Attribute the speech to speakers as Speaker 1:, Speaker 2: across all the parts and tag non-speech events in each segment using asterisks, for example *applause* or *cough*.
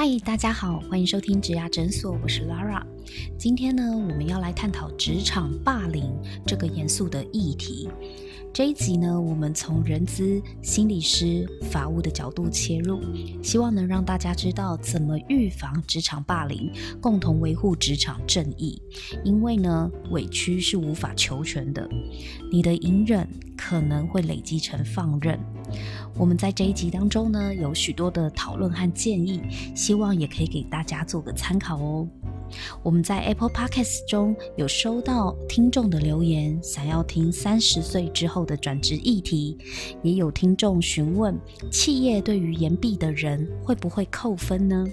Speaker 1: 嗨，大家好，欢迎收听植牙诊所，我是 Lara。今天呢，我们要来探讨职场霸凌这个严肃的议题。这一集呢，我们从人资、心理师、法务的角度切入，希望能让大家知道怎么预防职场霸凌，共同维护职场正义。因为呢，委屈是无法求全的，你的隐忍可能会累积成放任。我们在这一集当中呢，有许多的讨论和建议，希望也可以给大家做个参考哦。我们在 Apple Podcast 中有收到听众的留言，想要听三十岁之后的转职议题，也有听众询问企业对于延毕的人会不会扣分呢？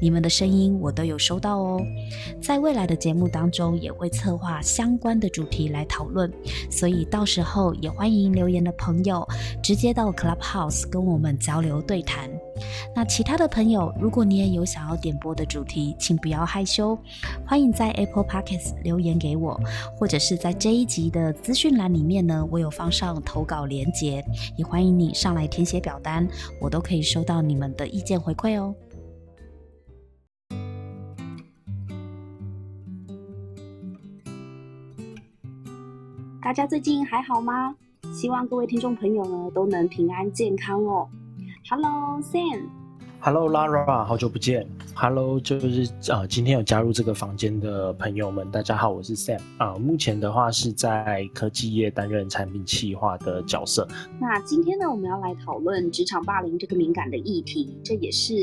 Speaker 1: 你们的声音我都有收到哦，在未来的节目当中也会策划相关的主题来讨论，所以到时候也欢迎留言的朋友直接到 Clubhouse 跟我们交流对谈。那其他的朋友，如果你也有想要点播的主题，请不要害羞，欢迎在 Apple Podcast 留言给我，或者是在这一集的资讯栏里面呢，我有放上投稿连结，也欢迎你上来填写表单，我都可以收到你们的意见回馈哦。大家最近还好吗？希望各位听众朋友呢都能平安健康哦。Hello Sam。
Speaker 2: Hello Lara，好久不见。Hello，就是呃，今天有加入这个房间的朋友们，大家好，我是 Sam 啊。目前的话是在科技业担任产品企划的角色。
Speaker 1: 那今天呢，我们要来讨论职场霸凌这个敏感的议题，这也是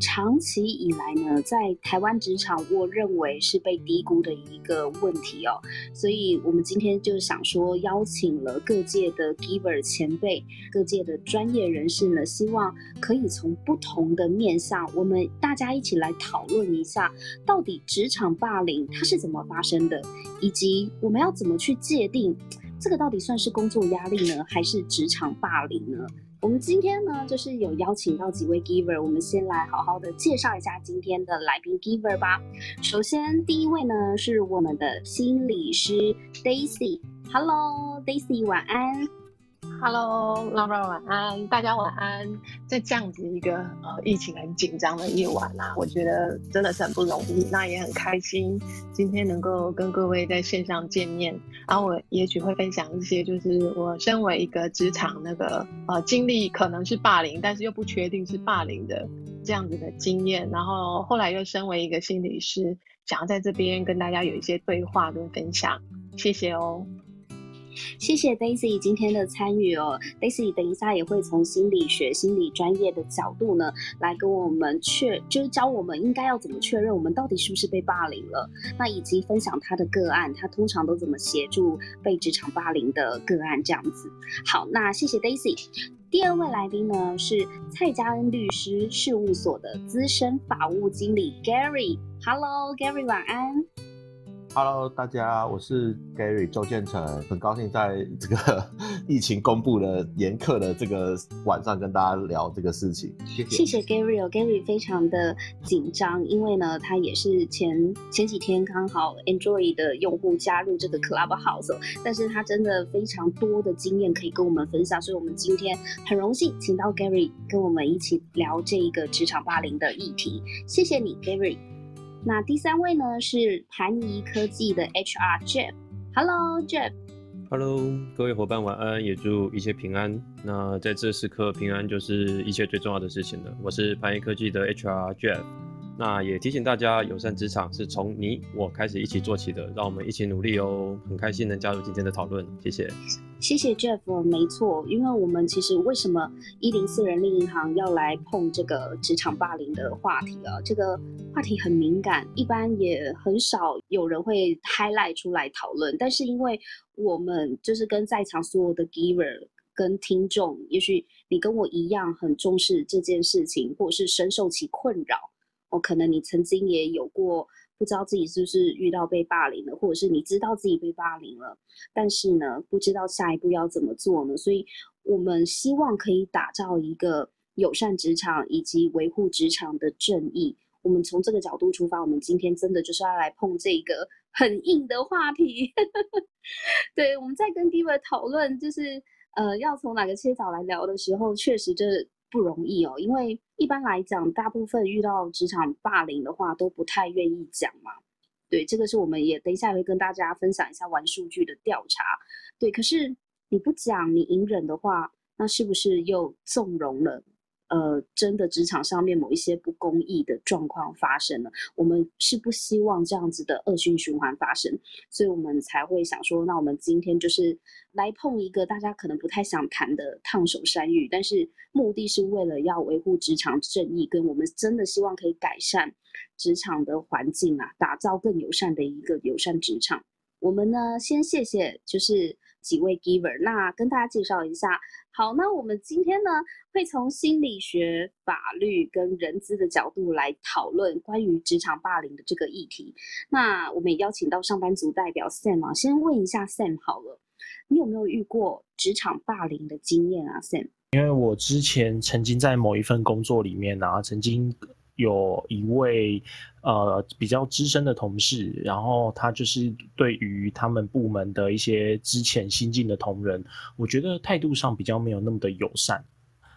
Speaker 1: 长期以来呢，在台湾职场我认为是被低估的一个问题哦。所以我们今天就想说，邀请了各界的 Giver 前辈、各界的专业人士呢，希望可以从不同的面向，我们大家一起来讨论一下，到底职场霸凌它是怎么发生的，以及我们要怎么去界定这个到底算是工作压力呢，还是职场霸凌呢？我们今天呢，就是有邀请到几位 giver，我们先来好好的介绍一下今天的来宾 giver 吧。首先第一位呢是我们的心理师 Daisy，Hello Daisy，晚安。
Speaker 3: Hello，老板晚安，大家晚安。在这样子一个呃疫情很紧张的夜晚啊，我觉得真的是很不容易，那也很开心今天能够跟各位在线上见面。然后我也许会分享一些，就是我身为一个职场那个呃经历可能是霸凌，但是又不确定是霸凌的这样子的经验。然后后来又身为一个心理师，想要在这边跟大家有一些对话跟分享。谢谢哦。
Speaker 1: 谢谢 Daisy 今天的参与哦，Daisy 等一下也会从心理学、心理专业的角度呢，来跟我们确，就是教我们应该要怎么确认我们到底是不是被霸凌了，那以及分享他的个案，他通常都怎么协助被职场霸凌的个案这样子。好，那谢谢 Daisy。第二位来宾呢是蔡嘉恩律师事务所的资深法务经理 Gary，Hello Gary，晚安。
Speaker 4: Hello，大家，我是 Gary 周建成，很高兴在这个 *laughs* 疫情公布的严苛的这个晚上跟大家聊这个事情。谢谢。
Speaker 1: 谢谢 Gary 哦，Gary 非常的紧张，因为呢，他也是前前几天刚好 Android 的用户加入这个 Clubhouse，但是他真的非常多的经验可以跟我们分享，所以我们今天很荣幸请到 Gary 跟我们一起聊这一个职场霸凌的议题。谢谢你，Gary。那第三位呢是盘尼科技的 HR Jeff。Hello Jeff。
Speaker 5: Hello，各位伙伴晚安，也祝一切平安。那在这时刻，平安就是一切最重要的事情了。我是盘尼科技的 HR Jeff。那也提醒大家，友善职场是从你我开始一起做起的，让我们一起努力哦。很开心能加入今天的讨论，谢谢。
Speaker 1: 谢谢 Jeff，没错，因为我们其实为什么一零四人力银行要来碰这个职场霸凌的话题啊？这个话题很敏感，一般也很少有人会 highlight 出来讨论。但是因为我们就是跟在场所有的 giver 跟听众，也许你跟我一样很重视这件事情，或者是深受其困扰。哦，可能你曾经也有过不知道自己是不是遇到被霸凌了，或者是你知道自己被霸凌了，但是呢，不知道下一步要怎么做呢？所以，我们希望可以打造一个友善职场以及维护职场的正义。我们从这个角度出发，我们今天真的就是要来碰这个 *laughs* 很硬的话题。*laughs* 对，我们在跟 Diva 讨论，就是呃，要从哪个切角来聊的时候，确实这。不容易哦，因为一般来讲，大部分遇到职场霸凌的话，都不太愿意讲嘛。对，这个是我们也等一下会跟大家分享一下玩数据的调查。对，可是你不讲，你隐忍的话，那是不是又纵容了？呃，真的职场上面某一些不公义的状况发生了，我们是不希望这样子的恶性循环发生，所以我们才会想说，那我们今天就是来碰一个大家可能不太想谈的烫手山芋，但是目的是为了要维护职场正义，跟我们真的希望可以改善职场的环境啊，打造更友善的一个友善职场。我们呢，先谢谢就是几位 giver，那跟大家介绍一下。好，那我们今天呢，会从心理学、法律跟人资的角度来讨论关于职场霸凌的这个议题。那我们也邀请到上班族代表 Sam 啊，先问一下 Sam 好了，你有没有遇过职场霸凌的经验啊，Sam？
Speaker 2: 因为我之前曾经在某一份工作里面啊，曾经。有一位呃比较资深的同事，然后他就是对于他们部门的一些之前新进的同仁，我觉得态度上比较没有那么的友善，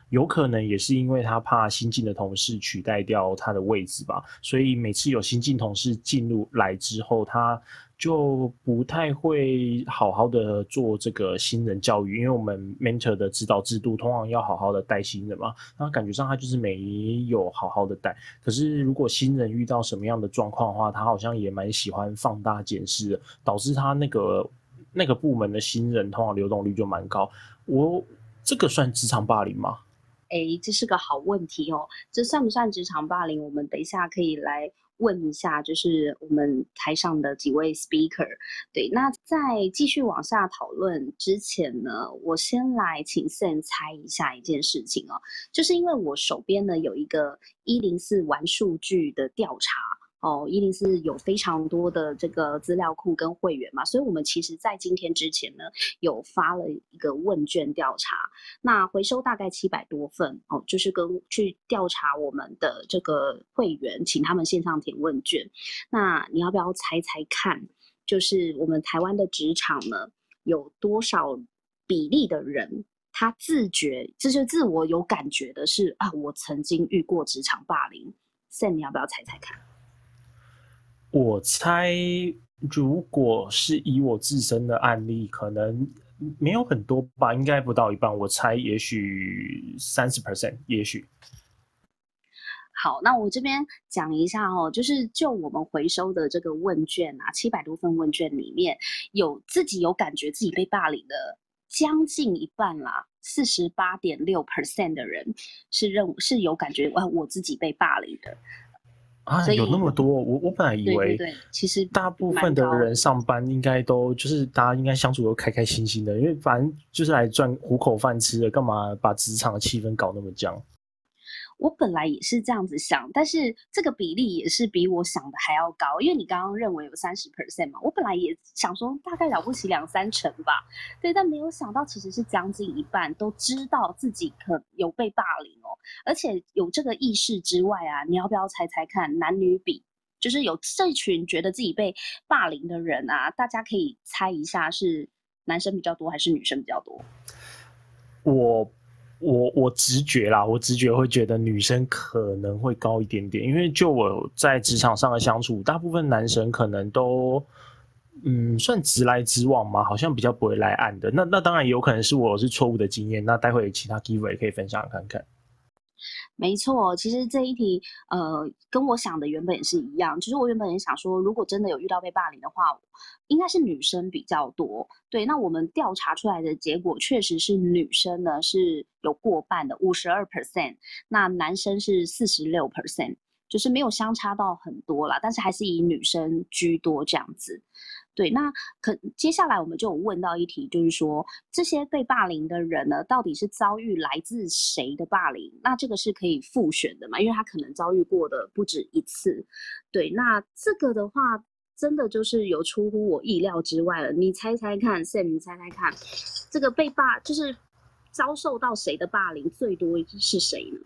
Speaker 2: 有可能也是因为他怕新进的同事取代掉他的位置吧，所以每次有新进同事进入来之后，他。就不太会好好的做这个新人教育，因为我们 mentor 的指导制度通常要好好的带新人嘛，那感觉上他就是没有好好的带。可是如果新人遇到什么样的状况的话，他好像也蛮喜欢放大检视，导致他那个那个部门的新人通常流动率就蛮高。我这个算职场霸凌吗？
Speaker 1: 哎，这是个好问题哦，这算不算职场霸凌？我们等一下可以来。问一下，就是我们台上的几位 speaker，对，那在继续往下讨论之前呢，我先来请 Sam 猜一下一件事情哦，就是因为我手边呢有一个一零四玩数据的调查。哦，一定是有非常多的这个资料库跟会员嘛，所以我们其实在今天之前呢，有发了一个问卷调查，那回收大概七百多份哦，就是跟去调查我们的这个会员，请他们线上填问卷。那你要不要猜猜看，就是我们台湾的职场呢，有多少比例的人他自觉，就是自我有感觉的是啊，我曾经遇过职场霸凌？Sam，你要不要猜猜看？
Speaker 2: 我猜，如果是以我自身的案例，可能没有很多吧，应该不到一半。我猜，也许三十 percent，也许。
Speaker 1: 好，那我这边讲一下哦，就是就我们回收的这个问卷啊，七百多份问卷里面有自己有感觉自己被霸凌的将近一半啦，四十八点六 percent 的人是认是有感觉，哇，我自己被霸凌的。
Speaker 2: 啊，有那么多，我我本来以为，
Speaker 1: 对，其实
Speaker 2: 大部分的人上班应该都就是大家应该相处都开开心心的，因为反正就是来赚糊口饭吃的，干嘛把职场的气氛搞那么僵？
Speaker 1: 我本来也是这样子想，但是这个比例也是比我想的还要高，因为你刚刚认为有三十 percent 嘛，我本来也想说大概了不起两三成吧，对，但没有想到其实是将近一半都知道自己可有被霸凌哦，而且有这个意识之外啊，你要不要猜猜看男女比，就是有这群觉得自己被霸凌的人啊，大家可以猜一下是男生比较多还是女生比较多？
Speaker 2: 我。我我直觉啦，我直觉会觉得女生可能会高一点点，因为就我在职场上的相处，大部分男生可能都，嗯，算直来直往嘛，好像比较不会来暗的。那那当然有可能是我是错误的经验，那待会其他 giver 也可以分享看看。
Speaker 1: 没错，其实这一题，呃，跟我想的原本也是一样。其实我原本也想说，如果真的有遇到被霸凌的话，应该是女生比较多。对，那我们调查出来的结果确实是女生呢是有过半的，五十二 percent，那男生是四十六 percent，就是没有相差到很多啦，但是还是以女生居多这样子。对，那可接下来我们就有问到一题，就是说这些被霸凌的人呢，到底是遭遇来自谁的霸凌？那这个是可以复选的嘛？因为他可能遭遇过的不止一次。对，那这个的话，真的就是有出乎我意料之外了。你猜猜看，Sam，你猜猜看，这个被霸就是遭受到谁的霸凌最多是谁呢？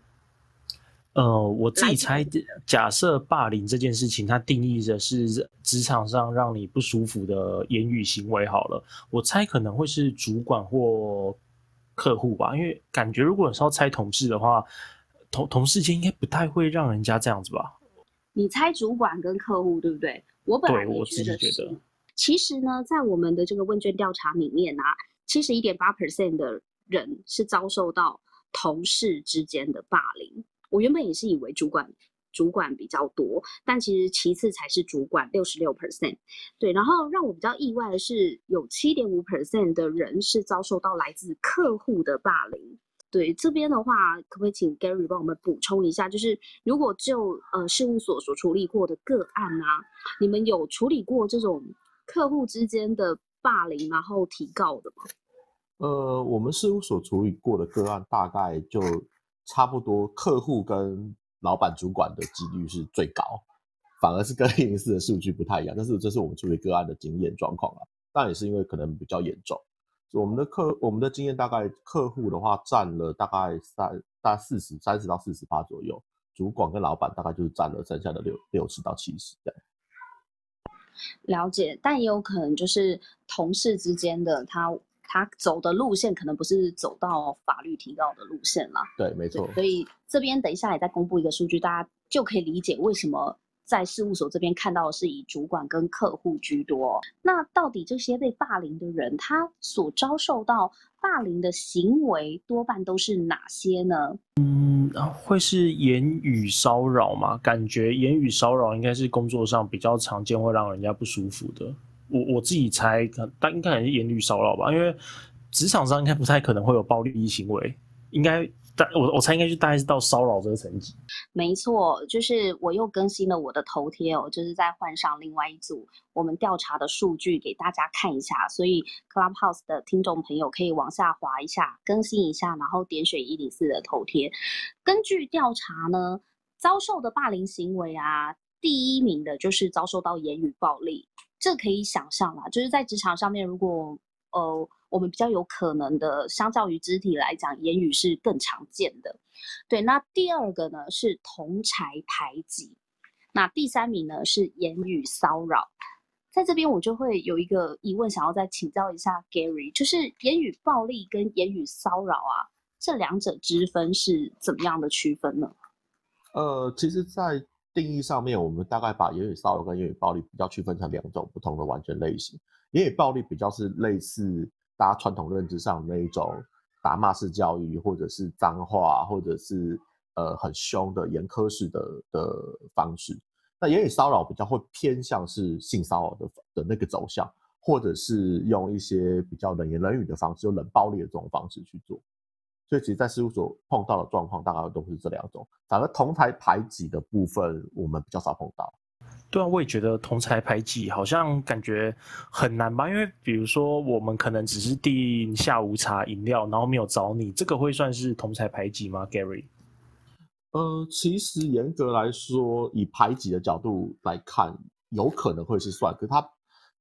Speaker 2: 呃，我自己猜，假设霸凌这件事情，它定义的是职场上让你不舒服的言语行为。好了，我猜可能会是主管或客户吧？因为感觉如果是要猜同事的话，同同事间应该不太会让人家这样子吧？
Speaker 1: 你猜主管跟客户对不对？我本来
Speaker 2: 我自己
Speaker 1: 也觉得是。
Speaker 2: 觉得，
Speaker 1: 其实呢，在我们的这个问卷调查里面啊，七十一点八 percent 的人是遭受到同事之间的霸凌。我原本也是以为主管主管比较多，但其实其次才是主管，六十六 percent。对，然后让我比较意外的是，有七点五 percent 的人是遭受到来自客户的霸凌。对这边的话，可不可以请 Gary 帮我们补充一下？就是如果就呃事务所所处理过的个案啊，你们有处理过这种客户之间的霸凌，然后提告的吗？
Speaker 4: 呃，我们事务所处理过的个案，大概就差不多，客户跟老板、主管的几率是最高，反而是跟一零四的数据不太一样。但是这是我们处理个案的经验状况啊，但也是因为可能比较严重。我们的客我们的经验大概客户的话占了大概三大概四十三十到四十八左右，主管跟老板大概就是占了剩下的六六十到七十这样。
Speaker 1: 了解，但也有可能就是同事之间的他他走的路线可能不是走到法律提告的路线啦。
Speaker 4: 对，没错，。
Speaker 1: 所以这边等一下也再公布一个数据，大家就可以理解为什么在事务所这边看到的是以主管跟客户居多。那到底这些被霸凌的人，他所遭受到霸凌的行为多半都是哪些呢？
Speaker 2: 嗯，啊会是言语骚扰吗？感觉言语骚扰应该是工作上比较常见，会让人家不舒服的。我我自己猜，但应该还是言语骚扰吧，因为职场上应该不太可能会有暴力行为，应该大我我猜应该就大概是到骚扰这个层级。
Speaker 1: 没错，就是我又更新了我的头贴哦，就是再换上另外一组我们调查的数据给大家看一下，所以 Clubhouse 的听众朋友可以往下滑一下，更新一下，然后点选一零四的头贴。根据调查呢，遭受的霸凌行为啊，第一名的就是遭受到言语暴力，这可以想象啦，就是在职场上面，如果呃我们比较有可能的，相较于肢体来讲，言语是更常见的。对，那第二个呢是同才排挤，那第三名呢是言语骚扰。在这边我就会有一个疑问，想要再请教一下 Gary，就是言语暴力跟言语骚扰啊，这两者之分是怎么样的区分呢？
Speaker 4: 呃，其实，在定义上面，我们大概把言语骚扰跟言语暴力比较区分成两种不同的完全类型。言语暴力比较是类似大家传统认知上那一种打骂式教育，或者是脏话，或者是呃很凶的严苛式的的方式。那言语骚扰比较会偏向是性骚扰的的那个走向，或者是用一些比较冷言冷语的方式，用冷暴力的这种方式去做。所以其实，在事务所碰到的状况，大概都是这两种。反而同台排挤的部分，我们比较少碰到。
Speaker 2: 对啊，我也觉得同台排挤好像感觉很难吧，因为比如说我们可能只是订下午茶饮料，然后没有找你，这个会算是同台排挤吗，Gary？
Speaker 4: 呃，其实严格来说，以排挤的角度来看，有可能会是算，可是他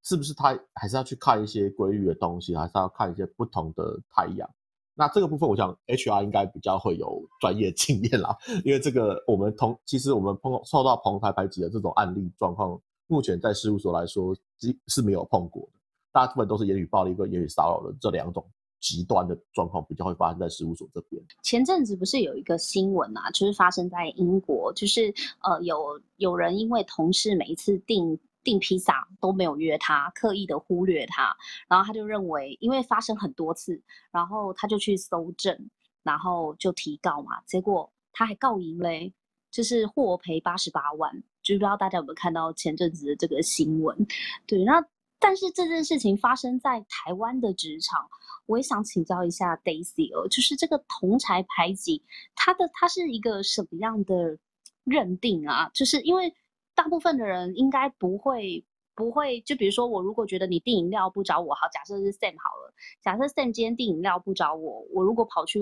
Speaker 4: 是不是他还是要去看一些规律的东西，还是要看一些不同的太阳。那这个部分，我想 HR 应该比较会有专业经验啦，因为这个我们同其实我们碰受到同台排挤的这种案例状况，目前在事务所来说是是没有碰过的，大部分都是言语暴力跟言语骚扰的这两种极端的状况比较会发生在事务所这边。
Speaker 1: 前阵子不是有一个新闻啊，就是发生在英国，就是呃有有人因为同事每一次订订披萨都没有约他，刻意的忽略他，然后他就认为，因为发生很多次，然后他就去搜证，然后就提告嘛，结果他还告赢嘞，就是获赔八十八万，就不知道大家有没有看到前阵子的这个新闻？对，那但是这件事情发生在台湾的职场，我也想请教一下 Daisy 哦，就是这个同才排挤，它的它是一个什么样的认定啊？就是因为大部分的人应该不会不会，就比如说我如果觉得你订饮料不找我，好，假设是 Sam 好了，假设 Sam 今天订饮料不找我，我如果跑去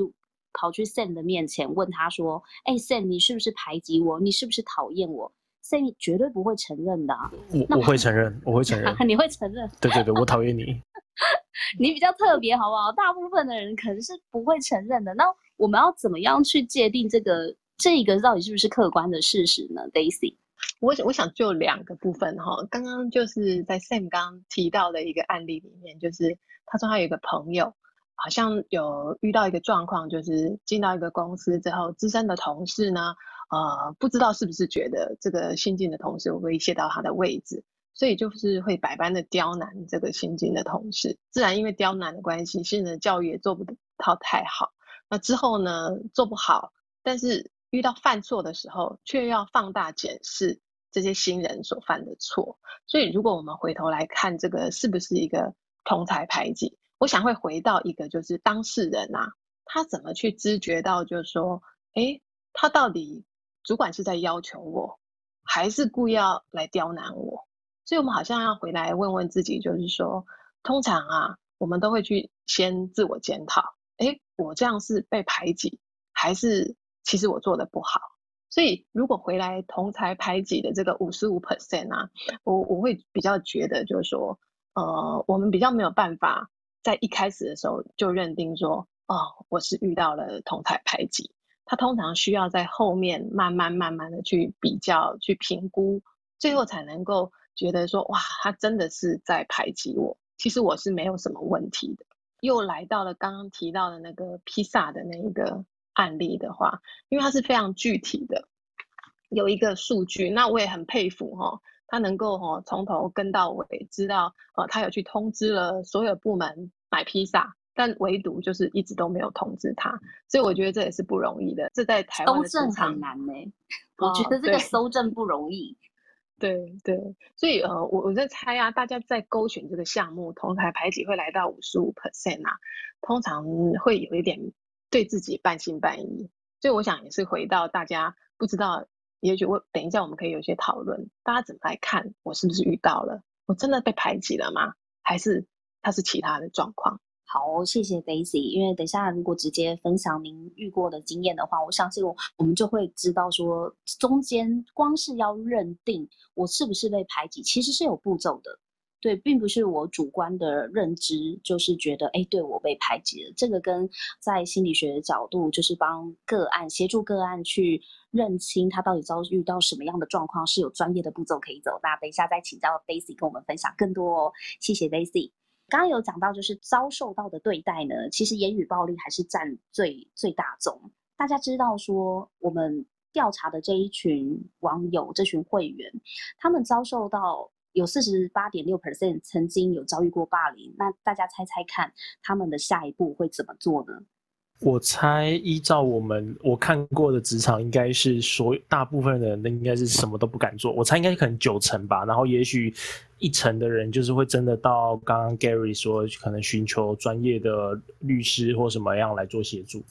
Speaker 1: 跑去 Sam 的面前问他说，哎，Sam 你是不是排挤我？你是不是讨厌我？Sam 绝对不会承认的、啊，
Speaker 2: 我我会承认，我会承认。*laughs*
Speaker 1: 你会承认？
Speaker 2: 对对对，我讨厌你。*laughs*
Speaker 1: 你比较特别，好不好？大部分的人可能是不会承认的。那我们要怎么样去界定这个这个到底是不是客观的事实呢？Daisy，
Speaker 3: 我我想就两个部分哈，刚刚就是在 Sam 刚提到的一个案例里面，就是他说他有一个朋友，好像有遇到一个状况，就是进到一个公司之后，资深的同事呢，呃，不知道是不是觉得这个新进的同事威胁到他的位置，所以就是会百般的刁难这个新进的同事。自然因为刁难的关系，新人的教育也做不到太好。那之后呢，做不好，但是遇到犯错的时候，却要放大检视这些新人所犯的错。所以，如果我们回头来看这个是不是一个同才排挤？我想会回到一个，就是当事人啊，他怎么去知觉到，就是说，哎，他到底主管是在要求我，还是故意要来刁难我？所以我们好像要回来问问自己，就是说，通常啊，我们都会去先自我检讨，哎，我这样是被排挤，还是其实我做的不好？所以如果回来同才排挤的这个五十五 percent 啊，我我会比较觉得，就是说，呃，我们比较没有办法。在一开始的时候就认定说，哦，我是遇到了同台排挤。他通常需要在后面慢慢慢慢的去比较、去评估，最后才能够觉得说，哇，他真的是在排挤我。其实我是没有什么问题的。又来到了刚刚提到的那个披萨的那一个案例的话，因为它是非常具体的，有一个数据，那我也很佩服哈。他能够哈从头跟到尾，知道呃他有去通知了所有部门买披萨，但唯独就是一直都没有通知他，所以我觉得这也是不容易的。这在台湾
Speaker 1: 搜证很难呢，我觉得这个搜证不容易。*laughs*
Speaker 3: 对对，所以呃我我在猜啊，大家在勾选这个项目，同台排挤会来到五十五 percent 啊，通常会有一点对自己半信半疑，所以我想也是回到大家不知道。也许我等一下我们可以有些讨论，大家怎么来看我是不是遇到了？我真的被排挤了吗？还是它是其他的状况？
Speaker 1: 好，谢谢 Daisy。因为等一下如果直接分享您遇过的经验的话，我相信我我们就会知道说，中间光是要认定我是不是被排挤，其实是有步骤的。对，并不是我主观的认知，就是觉得，哎，对我被排挤了。这个跟在心理学的角度，就是帮个案协助个案去认清他到底遭遇到什么样的状况，是有专业的步骤可以走。那等一下再请教 Daisy 跟我们分享更多哦。谢谢 Daisy。刚刚有讲到，就是遭受到的对待呢，其实言语暴力还是占最最大宗。大家知道说，我们调查的这一群网友、这群会员，他们遭受到。有四十八点六 percent 曾经有遭遇过霸凌，那大家猜猜看，他们的下一步会怎么做呢？
Speaker 2: 我猜，依照我们我看过的职场，应该是所大部分的人应该是什么都不敢做。我猜应该可能九成吧，然后也许一成的人就是会真的到刚刚 Gary 说，可能寻求专业的律师或什么样来做协助。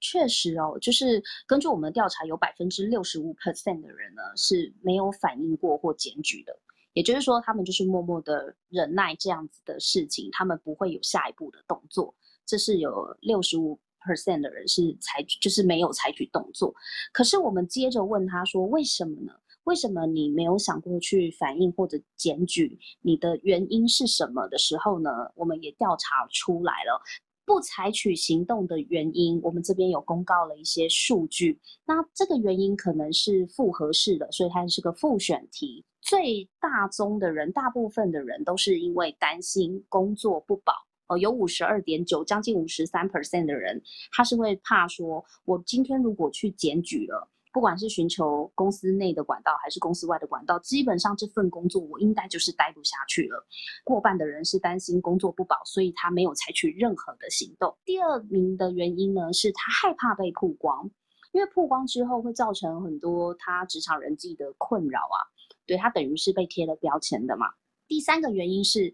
Speaker 1: 确实哦，就是根据我们的调查，有百分之六十五 percent 的人呢是没有反映过或检举的。也就是说，他们就是默默的忍耐这样子的事情，他们不会有下一步的动作。这是有六十五 percent 的人是采取，就是没有采取动作。可是我们接着问他说：“为什么呢？为什么你没有想过去反映或者检举？你的原因是什么？”的时候呢，我们也调查出来了。不采取行动的原因，我们这边有公告了一些数据。那这个原因可能是复合式的，所以它是个复选题。最大宗的人，大部分的人都是因为担心工作不保。哦，有五十二点九，将近五十三 percent 的人，他是会怕说，我今天如果去检举了。不管是寻求公司内的管道还是公司外的管道，基本上这份工作我应该就是待不下去了。过半的人是担心工作不保，所以他没有采取任何的行动。第二名的原因呢，是他害怕被曝光，因为曝光之后会造成很多他职场人际的困扰啊，对他等于是被贴了标签的嘛。第三个原因是，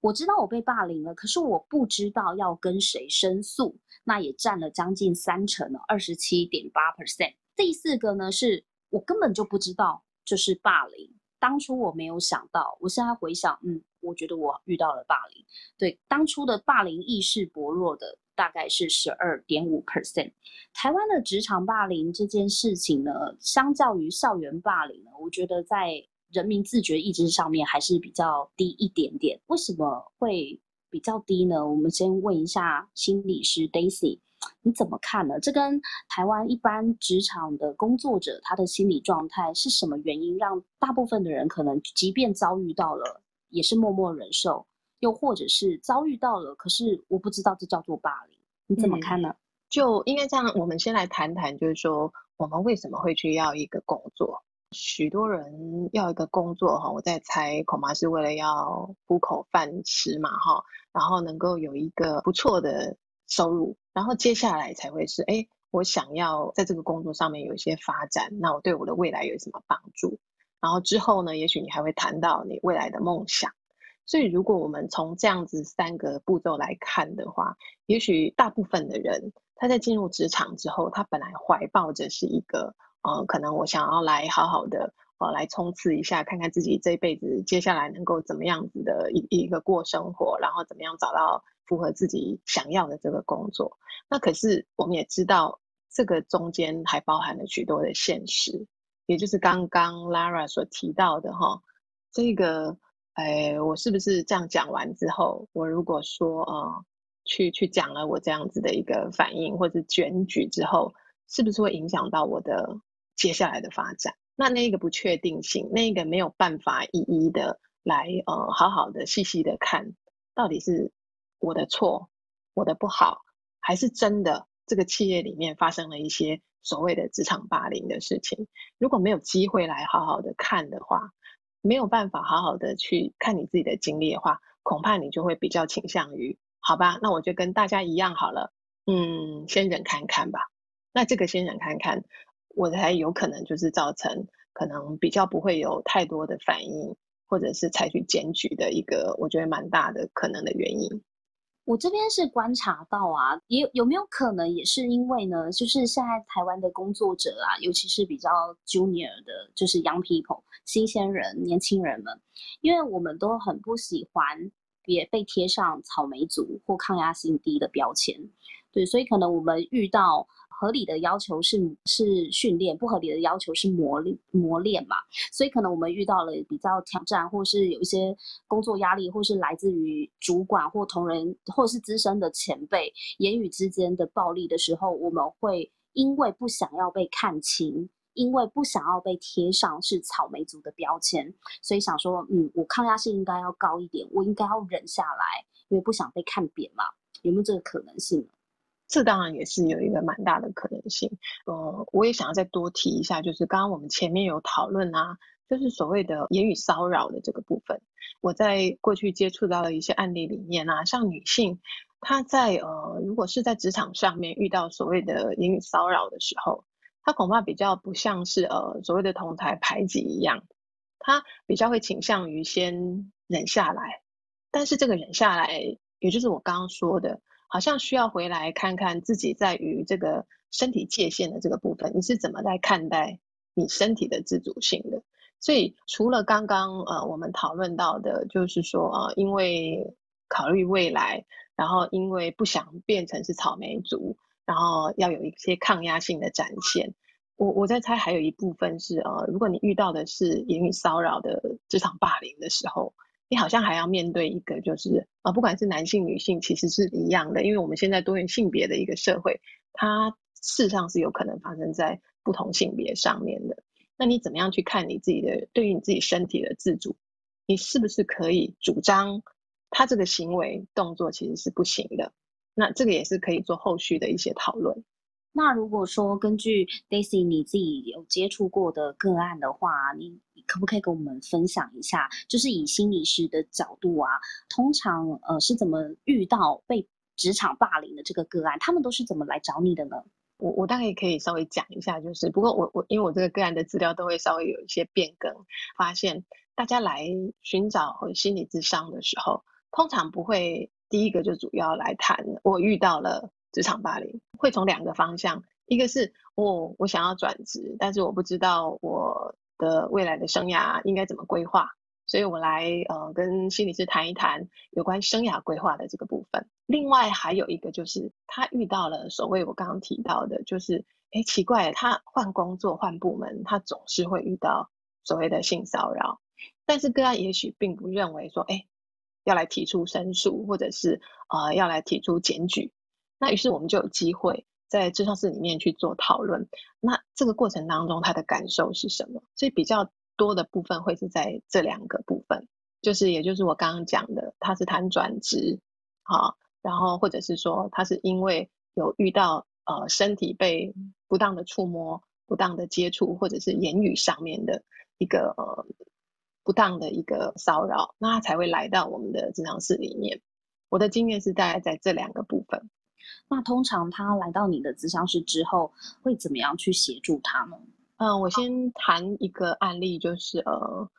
Speaker 1: 我知道我被霸凌了，可是我不知道要跟谁申诉，那也占了将近三成了，二十七点八 percent。第四个呢，是我根本就不知道这是霸凌。当初我没有想到，我现在回想，嗯，我觉得我遇到了霸凌。对，当初的霸凌意识薄弱的大概是十二点五 percent。台湾的职场霸凌这件事情呢，相较于校园霸凌呢，我觉得在人民自觉意志上面还是比较低一点点。为什么会比较低呢？我们先问一下心理师 Daisy。你怎么看呢？这跟台湾一般职场的工作者他的心理状态是什么原因，让大部分的人可能即便遭遇到了，也是默默忍受，又或者是遭遇到了，可是我不知道这叫做霸凌。你怎么看呢？
Speaker 3: 就应该这样，我们先来谈谈，就是说我们为什么会去要一个工作？许多人要一个工作哈，我在猜，恐怕是为了要糊口饭吃嘛哈，然后能够有一个不错的收入，然后接下来才会是，哎，我想要在这个工作上面有一些发展，那我对我的未来有什么帮助？然后之后呢，也许你还会谈到你未来的梦想。所以，如果我们从这样子三个步骤来看的话，也许大部分的人他在进入职场之后，他本来怀抱着是一个呃，可能我想要来好好的呃来冲刺一下，看看自己这一辈子接下来能够怎么样子的一一个过生活，然后怎么样找到符合自己想要的这个工作。那可是我们也知道，这个中间还包含了许多的现实，也就是刚刚 Lara 所提到的哈，这个。哎，我是不是这样讲完之后，我如果说呃，去去讲了我这样子的一个反应或者选举之后，是不是会影响到我的接下来的发展？那那个不确定性，那个没有办法一一的来呃好好的细细的看，到底是我的错，我的不好，还是真的这个企业里面发生了一些所谓的职场霸凌的事情？如果没有机会来好好的看的话，没有办法好好的去看你自己的经历的话，恐怕你就会比较倾向于，好吧，那我就跟大家一样好了，嗯，先忍看看吧。那这个先忍看看，我才有可能就是造成可能比较不会有太多的反应，或者是采取检举的一个，我觉得蛮大的可能的原因。
Speaker 1: 我这边是观察到啊，也有有没有可能也是因为呢，就是现在台湾的工作者啊，尤其是比较 junior 的，就是 young people 新鲜人、年轻人们，因为我们都很不喜欢也被贴上草莓族或抗压性低的标签，对，所以可能我们遇到。合理的要求是是训练，不合理的要求是磨练磨练嘛。所以可能我们遇到了比较挑战，或是有一些工作压力，或是来自于主管或同仁，或是资深的前辈言语之间的暴力的时候，我们会因为不想要被看清，因为不想要被贴上是草莓族的标签，所以想说，嗯，我抗压性应该要高一点，我应该要忍下来，因为不想被看扁嘛。有没有这个可能性呢？
Speaker 3: 这当然也是有一个蛮大的可能性。呃，我也想要再多提一下，就是刚刚我们前面有讨论啊，就是所谓的言语骚扰的这个部分。我在过去接触到的一些案例里面啊，像女性，她在呃，如果是在职场上面遇到所谓的言语骚扰的时候，她恐怕比较不像是呃所谓的同台排挤一样，她比较会倾向于先忍下来。但是这个忍下来，也就是我刚刚说的。好像需要回来看看自己在于这个身体界限的这个部分，你是怎么在看待你身体的自主性的？所以除了刚刚呃我们讨论到的，就是说呃因为考虑未来，然后因为不想变成是草莓族，然后要有一些抗压性的展现。我我在猜还有一部分是呃，如果你遇到的是言语骚扰的职场霸凌的时候。你好像还要面对一个，就是啊，不管是男性、女性，其实是一样的，因为我们现在多元性别的一个社会，它事实上是有可能发生在不同性别上面的。那你怎么样去看你自己的对于你自己身体的自主？你是不是可以主张他这个行为动作其实是不行的？那这个也是可以做后续的一些讨论。
Speaker 1: 那如果说根据 Daisy 你自己有接触过的个案的话，你可不可以跟我们分享一下？就是以心理师的角度啊，通常呃是怎么遇到被职场霸凌的这个个案？他们都是怎么来找你的呢？
Speaker 3: 我我大概可以稍微讲一下，就是不过我我因为我这个个案的资料都会稍微有一些变更，发现大家来寻找心理咨商的时候，通常不会第一个就主要来谈我遇到了。职场霸凌会从两个方向，一个是哦，我想要转职，但是我不知道我的未来的生涯应该怎么规划，所以我来呃跟心理师谈一谈有关生涯规划的这个部分。另外还有一个就是他遇到了所谓我刚刚提到的，就是哎奇怪，他换工作换部门，他总是会遇到所谓的性骚扰，但是个案也许并不认为说哎要来提出申诉，或者是呃要来提出检举。那于是我们就有机会在智商室里面去做讨论。那这个过程当中，他的感受是什么？所以比较多的部分会是在这两个部分，就是也就是我刚刚讲的，他是谈转职，好，然后或者是说他是因为有遇到呃身体被不当的触摸、不当的接触，或者是言语上面的一个呃不当的一个骚扰，那他才会来到我们的职场室里面。我的经验是大概在这两个部分。
Speaker 1: 那通常他来到你的咨商室之后，会怎么样去协助他呢？
Speaker 3: 嗯，我先谈一个案例，就是呃，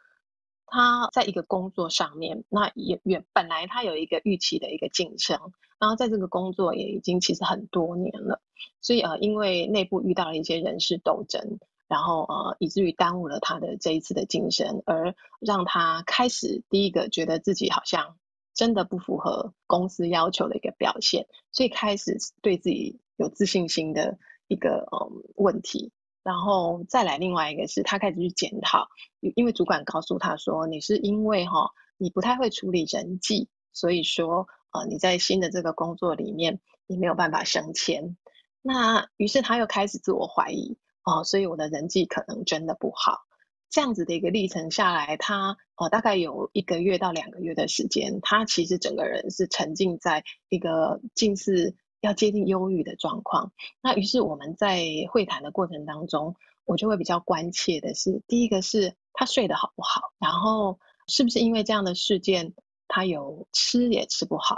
Speaker 3: 他在一个工作上面，那也原本来他有一个预期的一个晋升，然后在这个工作也已经其实很多年了，所以呃，因为内部遇到了一些人事斗争，然后呃，以至于耽误了他的这一次的晋升，而让他开始第一个觉得自己好像真的不符合公司要求的一个表现，所以开始对自己有自信心的一个嗯问题。然后再来另外一个是他开始去检讨，因为主管告诉他说，你是因为哈你不太会处理人际，所以说呃你在新的这个工作里面你没有办法升迁。那于是他又开始自我怀疑哦，所以我的人际可能真的不好。这样子的一个历程下来，他呃大概有一个月到两个月的时间，他其实整个人是沉浸在一个近似。要接近忧郁的状况，那于是我们在会谈的过程当中，我就会比较关切的是，第一个是他睡得好不好，然后是不是因为这样的事件，他有吃也吃不好。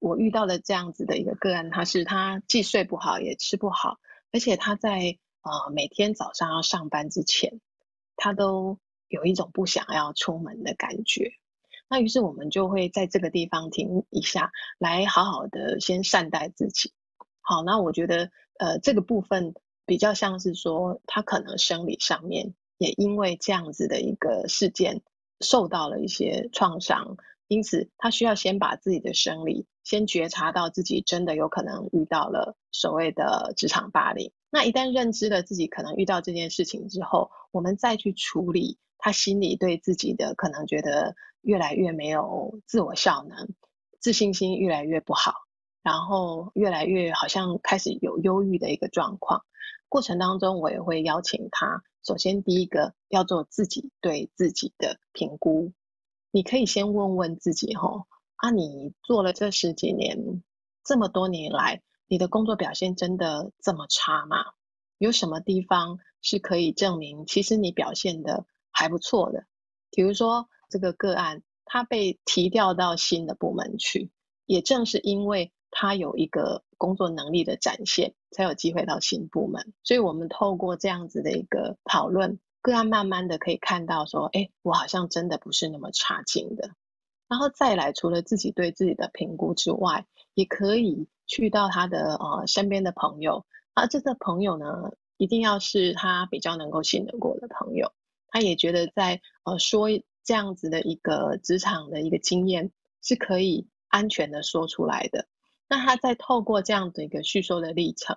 Speaker 3: 我遇到的这样子的一个个案，他是他既睡不好也吃不好，而且他在呃每天早上要上班之前，他都有一种不想要出门的感觉。那于是我们就会在这个地方停一下，来好好的先善待自己。好，那我觉得呃这个部分比较像是说，他可能生理上面也因为这样子的一个事件受到了一些创伤，因此他需要先把自己的生理先觉察到自己真的有可能遇到了所谓的职场霸凌。那一旦认知了自己可能遇到这件事情之后，我们再去处理他心里对自己的可能觉得。越来越没有自我效能，自信心越来越不好，然后越来越好像开始有忧郁的一个状况。过程当中，我也会邀请他，首先第一个要做自己对自己的评估。你可以先问问自己，吼啊，你做了这十几年，这么多年来，你的工作表现真的这么差吗？有什么地方是可以证明其实你表现的还不错的？比如说。这个个案，他被提调到新的部门去，也正是因为他有一个工作能力的展现，才有机会到新部门。所以，我们透过这样子的一个讨论，个案慢慢的可以看到说，哎，我好像真的不是那么差劲的。然后再来，除了自己对自己的评估之外，也可以去到他的呃身边的朋友，而这个朋友呢，一定要是他比较能够信得过的朋友，他也觉得在呃说。这样子的一个职场的一个经验是可以安全的说出来的。那他在透过这样的一个叙说的历程，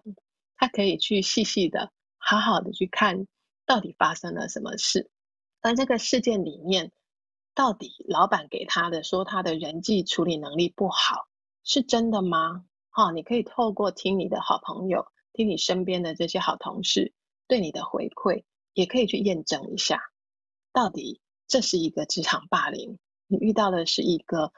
Speaker 3: 他可以去细细的、好好的去看到底发生了什么事。在这个事件里面，到底老板给他的说他的人际处理能力不好，是真的吗？哈，你可以透过听你的好朋友、听你身边的这些好同事对你的回馈，也可以去验证一下，到底。这是一个职场霸凌，你遇到的是一个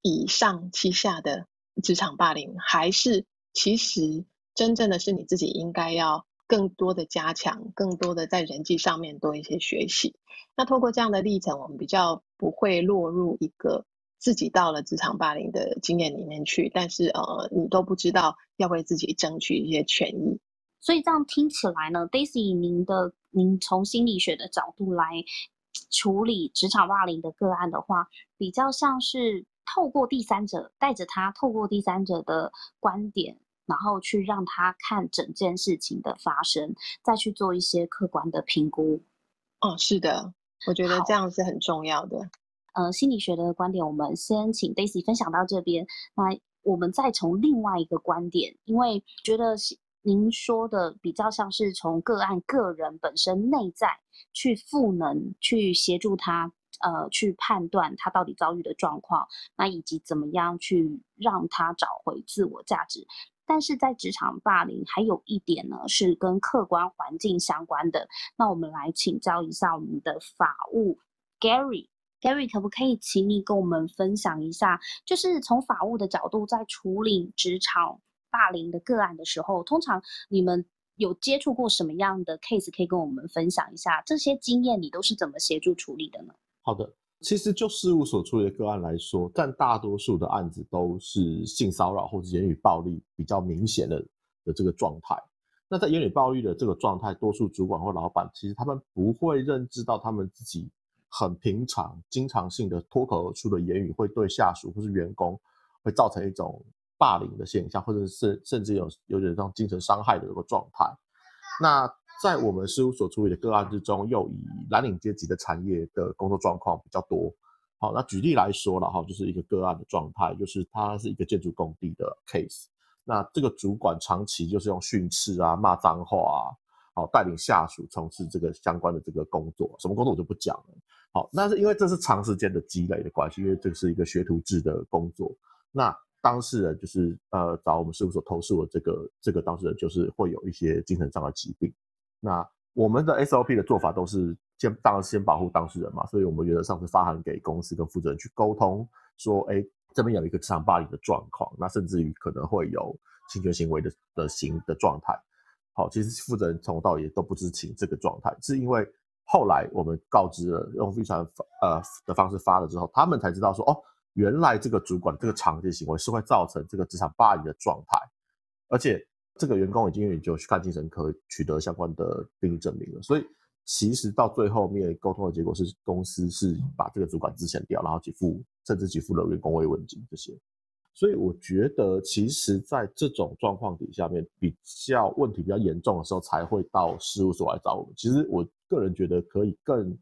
Speaker 3: 以上欺下的职场霸凌，还是其实真正的是你自己应该要更多的加强，更多的在人际上面多一些学习。那透过这样的历程，我们比较不会落入一个自己到了职场霸凌的经验里面去，但是呃，你都不知道要为自己争取一些权益。
Speaker 1: 所以这样听起来呢，Daisy，您的您从心理学的角度来。处理职场霸凌的个案的话，比较像是透过第三者带着他，透过第三者的观点，然后去让他看整件事情的发生，再去做一些客观的评估。
Speaker 3: 哦，是的，我觉得这样是很重要的。
Speaker 1: 呃，心理学的观点，我们先请 Daisy 分享到这边。那我们再从另外一个观点，因为觉得您说的比较像是从个案个人本身内在去赋能，去协助他，呃，去判断他到底遭遇的状况，那以及怎么样去让他找回自我价值。但是在职场霸凌还有一点呢，是跟客观环境相关的。那我们来请教一下我们的法务 Gary Gary，可不可以请你跟我们分享一下，就是从法务的角度在处理职场。霸凌的个案的时候，通常你们有接触过什么样的 case 可以跟我们分享一下？这些经验你都是怎么协助处理的呢？
Speaker 4: 好的，其实就事务所处理的个案来说，占大多数的案子都是性骚扰或者言语暴力比较明显的的这个状态。那在言语暴力的这个状态，多数主管或老板其实他们不会认知到他们自己很平常、经常性的脱口而出的言语会对下属或是员工会造成一种霸凌的现象，或者是甚至有有点像精神伤害的这个状态。那在我们事务所处理的个案之中，又以蓝领阶级的产业的工作状况比较多。好，那举例来说了哈，就是一个个案的状态，就是它是一个建筑工地的 case。那这个主管长期就是用训斥啊、骂脏话啊，好带领下属从事这个相关的这个工作，什么工作我就不讲了。好，那是因为这是长时间的积累的关系，因为这是一个学徒制的工作。那当事人就是呃找我们事务所投诉的这个这个当事人，就是会有一些精神上的疾病。那我们的 SOP 的做法都是先当然先保护当事人嘛，所以我们原则上是发函给公司跟负责人去沟通，说哎。这边有一个职场霸凌的状况，那甚至于可能会有侵权行为的的行的状态。好，其实负责人从头到尾都不知情这个状态，是因为后来我们告知了用飞船呃的方式发了之后，他们才知道说哦，原来这个主管这个长期行为是会造成这个职场霸凌的状态，而且这个员工已经就去看精神科取得相关的病历证明了，所以。其实到最后面沟通的结果是，公司是把这个主管支遣掉，然后给付甚至给付了员工慰问金这些。所以我觉得，其实，在这种状况底下面，比较问题比较严重的时候，才会到事务所来找我们。其实我个人觉得，可以更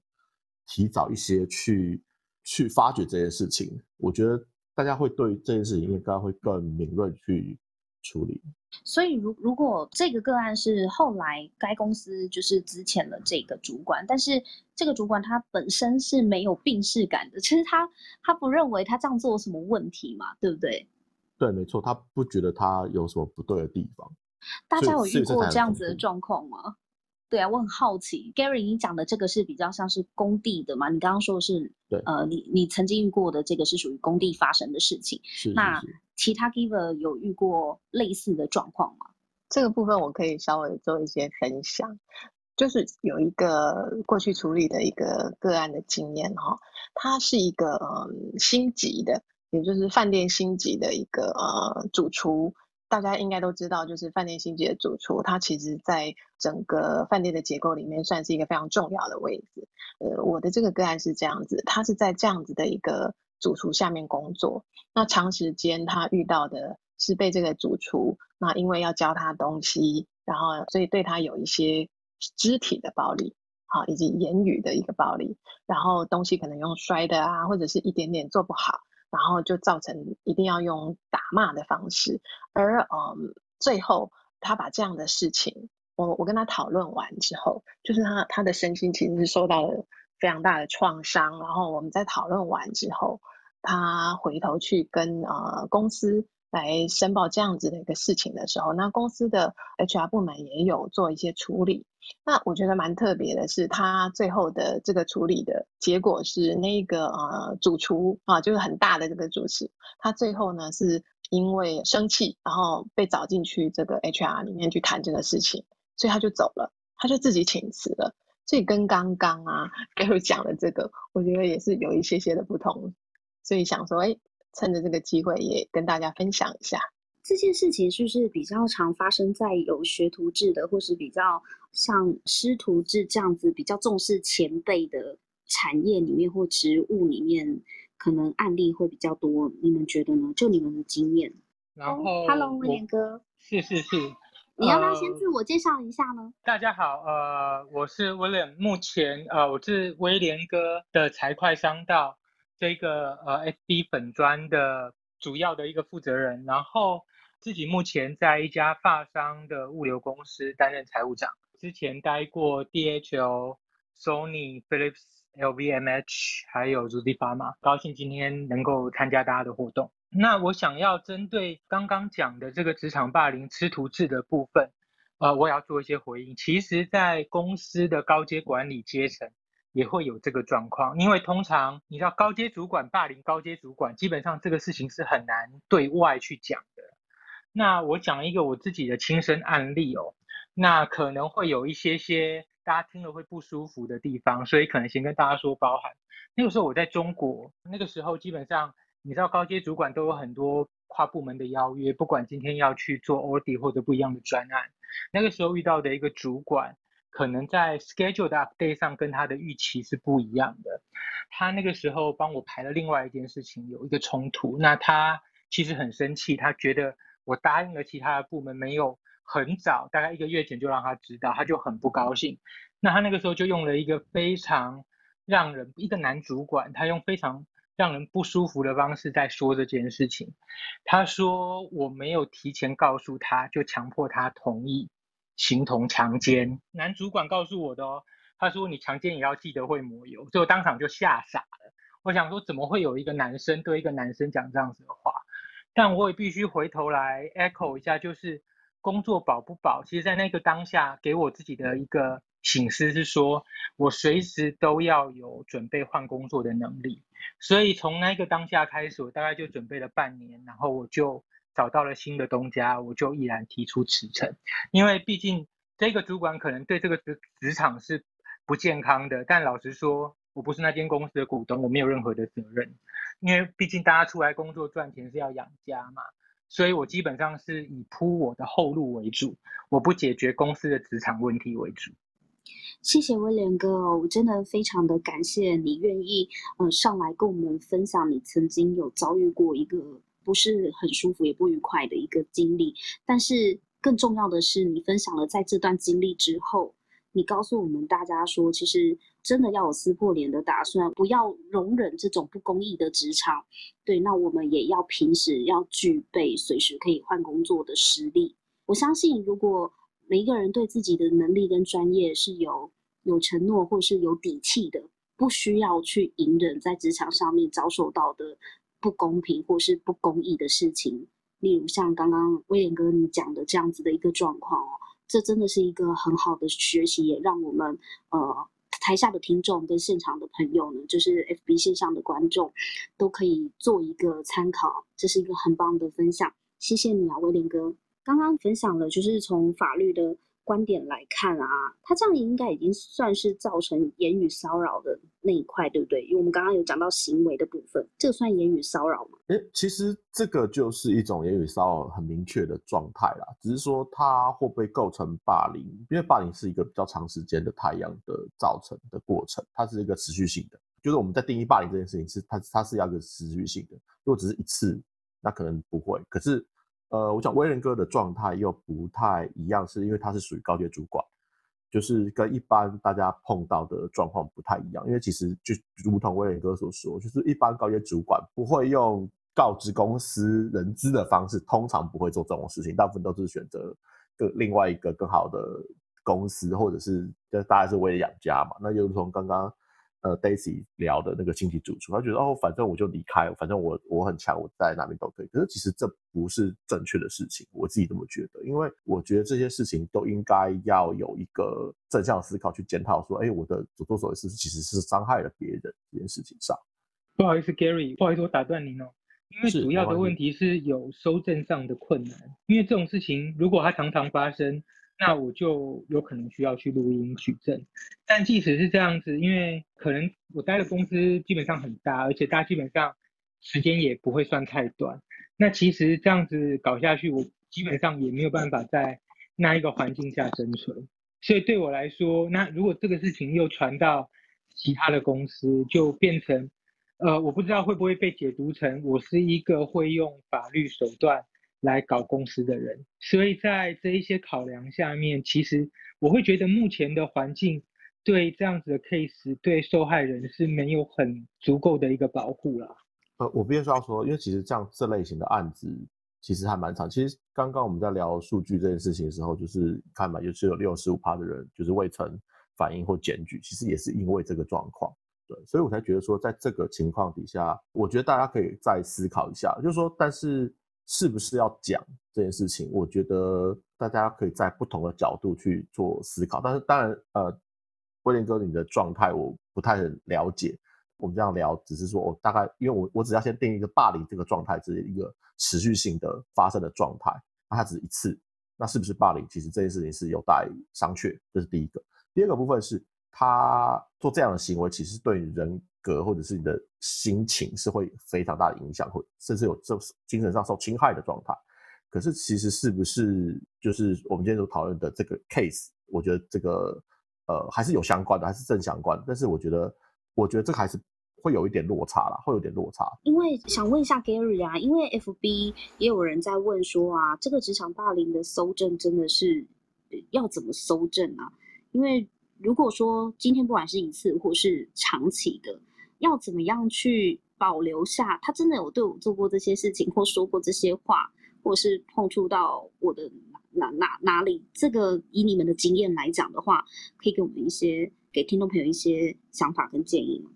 Speaker 4: 提早一些去去发掘这件事情。我觉得大家会对这件事情应该会更敏锐去。处理，
Speaker 1: 所以如如果这个个案是后来该公司就是资遣了这个主管，但是这个主管他本身是没有病逝感的，其实他他不认为他这样做有什么问题嘛，对不对？
Speaker 4: 对，没错，他不觉得他有什么不对的地方。
Speaker 1: 大家有遇过这样子的状况吗？对啊，我很好奇，Gary，你讲的这个是比较像是工地的嘛？你刚刚说的是，
Speaker 4: 对，
Speaker 1: 呃，你你曾经遇过的这个是属于工地发生的事情。
Speaker 4: 是。
Speaker 1: 那其他 Giver 有遇过类似的状况吗？
Speaker 3: 这个部分我可以稍微做一些分享，就是有一个过去处理的一个个案的经验哈，他是一个嗯星级的，也就是饭店星级的一个呃主厨。大家应该都知道，就是饭店星级的主厨，他其实在整个饭店的结构里面算是一个非常重要的位置。呃，我的这个个案是这样子，他是在这样子的一个主厨下面工作，那长时间他遇到的是被这个主厨，那因为要教他东西，然后所以对他有一些肢体的暴力，好，以及言语的一个暴力，然后东西可能用摔的啊，或者是一点点做不好。然后就造成一定要用打骂的方式，而嗯，最后他把这样的事情，我我跟他讨论完之后，就是他他的身心其实是受到了非常大的创伤。然后我们在讨论完之后，他回头去跟呃公司。来申报这样子的一个事情的时候，那公司的 HR 部门也有做一些处理。那我觉得蛮特别的是，他最后的这个处理的结果是，那个呃主厨啊，就是很大的这个主厨，他最后呢是因为生气，然后被找进去这个 HR 里面去谈这个事情，所以他就走了，他就自己请辞了。所以跟刚刚啊 *laughs* Gary 讲的这个，我觉得也是有一些些的不同。所以想说，哎。趁着这个机会，也跟大家分享一下
Speaker 1: 这件事情，是不是比较常发生在有学徒制的，或是比较像师徒制这样子比较重视前辈的产业里面或职务里面，可能案例会比较多？你们觉得呢？就你们的经验。
Speaker 6: 然后
Speaker 1: ，Hello，威廉哥，
Speaker 6: 是是是，
Speaker 1: 你要不要先自我介绍一下呢？
Speaker 6: 大家好，呃，我是 William，目前呃，我是威廉哥的财会商道。这个呃，FB 粉砖的主要的一个负责人，然后自己目前在一家发商的物流公司担任财务长，之前待过 DHL、Sony、Philips、LVMH，还有 z u d i Pharma，高兴今天能够参加大家的活动。那我想要针对刚刚讲的这个职场霸凌、吃图制的部分，呃，我也要做一些回应。其实，在公司的高阶管理阶层。也会有这个状况，因为通常你知道高阶主管霸凌高阶主管，基本上这个事情是很难对外去讲的。那我讲一个我自己的亲身案例哦，那可能会有一些些大家听了会不舒服的地方，所以可能先跟大家说包含。那个时候我在中国，那个时候基本上你知道高阶主管都有很多跨部门的邀约，不管今天要去做 OD 或者不一样的专案，那个时候遇到的一个主管。可能在 schedule 的 update 上跟他的预期是不一样的。他那个时候帮我排了另外一件事情，有一个冲突。那他其实很生气，他觉得我答应了其他的部门没有很早，大概一个月前就让他知道，他就很不高兴。那他那个时候就用了一个非常让人一个男主管，他用非常让人不舒服的方式在说这件事情。他说我没有提前告诉他，就强迫他同意。形同强奸，男主管告诉我的哦。他说：“你强奸也要记得会抹油。”所以我当场就吓傻了。我想说，怎么会有一个男生对一个男生讲这样子的话？但我也必须回头来 echo 一下，就是工作保不保？其实，在那个当下，给我自己的一个醒思是说，我随时都要有准备换工作的能力。所以从那个当下开始，我大概就准备了半年，然后我就。找到了新的东家，我就毅然提出辞呈，因为毕竟这个主管可能对这个职职场是不健康的。但老实说，我不是那间公司的股东，我没有任何的责任。因为毕竟大家出来工作赚钱是要养家嘛，所以我基本上是以铺我的后路为主，我不解决公司的职场问题为主。
Speaker 1: 谢谢威廉哥，我真的非常的感谢你愿意嗯上来跟我们分享你曾经有遭遇过一个。不是很舒服也不愉快的一个经历，但是更重要的是，你分享了在这段经历之后，你告诉我们大家说，其实真的要有撕破脸的打算，不要容忍这种不公义的职场。对，那我们也要平时要具备随时可以换工作的实力。我相信，如果每一个人对自己的能力跟专业是有有承诺或是有底气的，不需要去隐忍在职场上面遭受到的。不公平或是不公义的事情，例如像刚刚威廉哥你讲的这样子的一个状况哦，这真的是一个很好的学习，也让我们呃台下的听众跟现场的朋友呢，就是 FB 线上的观众都可以做一个参考，这是一个很棒的分享，谢谢你啊，威廉哥，刚刚分享了就是从法律的。观点来看啊，他这样应该已经算是造成言语骚扰的那一块，对不对？因为我们刚刚有讲到行为的部分，这个算言语骚扰吗？
Speaker 4: 哎，其实这个就是一种言语骚扰很明确的状态啦，只是说它会不会构成霸凌？因为霸凌是一个比较长时间的太阳的造成的过程，它是一个持续性的。就是我们在定义霸凌这件事情，是它它是要一个持续性的。如果只是一次，那可能不会。可是。呃，我讲威廉哥的状态又不太一样，是因为他是属于高阶主管，就是跟一般大家碰到的状况不太一样。因为其实就如同威廉哥所说，就是一般高阶主管不会用告知公司人资的方式，通常不会做这种事情，大部分都是选择更另外一个更好的公司，或者是就大家是为了养家嘛。那就从刚刚。呃，Daisy 聊的那个经济主厨，他觉得哦，反正我就离开，反正我我很强，我在哪边都可以。可是其实这不是正确的事情，我自己这么觉得。因为我觉得这些事情都应该要有一个正向思考去检讨，说，哎，我的所作所为是其实是伤害了别人这件事情上。
Speaker 6: 不好意思，Gary，不好意思，我打断您哦，因为主要的问题是有收证上的困难，因为这种事情如果它常常发生。那我就有可能需要去录音取证，但即使是这样子，因为可能我待的公司基本上很大，而且大家基本上时间也不会算太短。那其实这样子搞下去，我基本上也没有办法在那一个环境下生存。所以对我来说，那如果这个事情又传到其他的公司，就变成，呃，我不知道会不会被解读成我是一个会用法律手段。来搞公司的人，所以在这一些考量下面，其实我会觉得目前的环境对这样子的 case 对受害人是没有很足够的一个保护了。
Speaker 4: 呃，我必须要说，因为其实这样这类型的案子其实还蛮长。其实刚刚我们在聊数据这件事情的时候，就是看嘛，就是有六十五趴的人就是未曾反映或检举，其实也是因为这个状况。对，所以我才觉得说，在这个情况底下，我觉得大家可以再思考一下，就是说，但是。是不是要讲这件事情？我觉得大家可以在不同的角度去做思考。但是当然，呃，威廉哥你的状态我不太很了解。我们这样聊，只是说我大概，因为我我只要先定一个霸凌这个状态，是一个持续性的发生的状态。那它只是一次，那是不是霸凌？其实这件事情是有待商榷，这是第一个。第二个部分是他做这样的行为，其实对人格或者是你的心情是会非常大的影响，或甚至有这精神上受侵害的状态。可是其实是不是就是我们今天所讨论的这个 case？我觉得这个呃还是有相关的，还是正相关。但是我觉得，我觉得这个还是会有一点落差啦，会有点落差。
Speaker 1: 因为想问一下 Gary 啊，因为 FB 也有人在问说啊，这个职场霸凌的搜证真的是要怎么搜证啊？因为如果说今天不管是一次或是长期的，要怎么样去保留下他真的有对我做过这些事情，或说过这些话？或是碰触到我的哪哪哪里？这个以你们的经验来讲的话，可以给我们一些给听众朋友一些想法跟建议吗？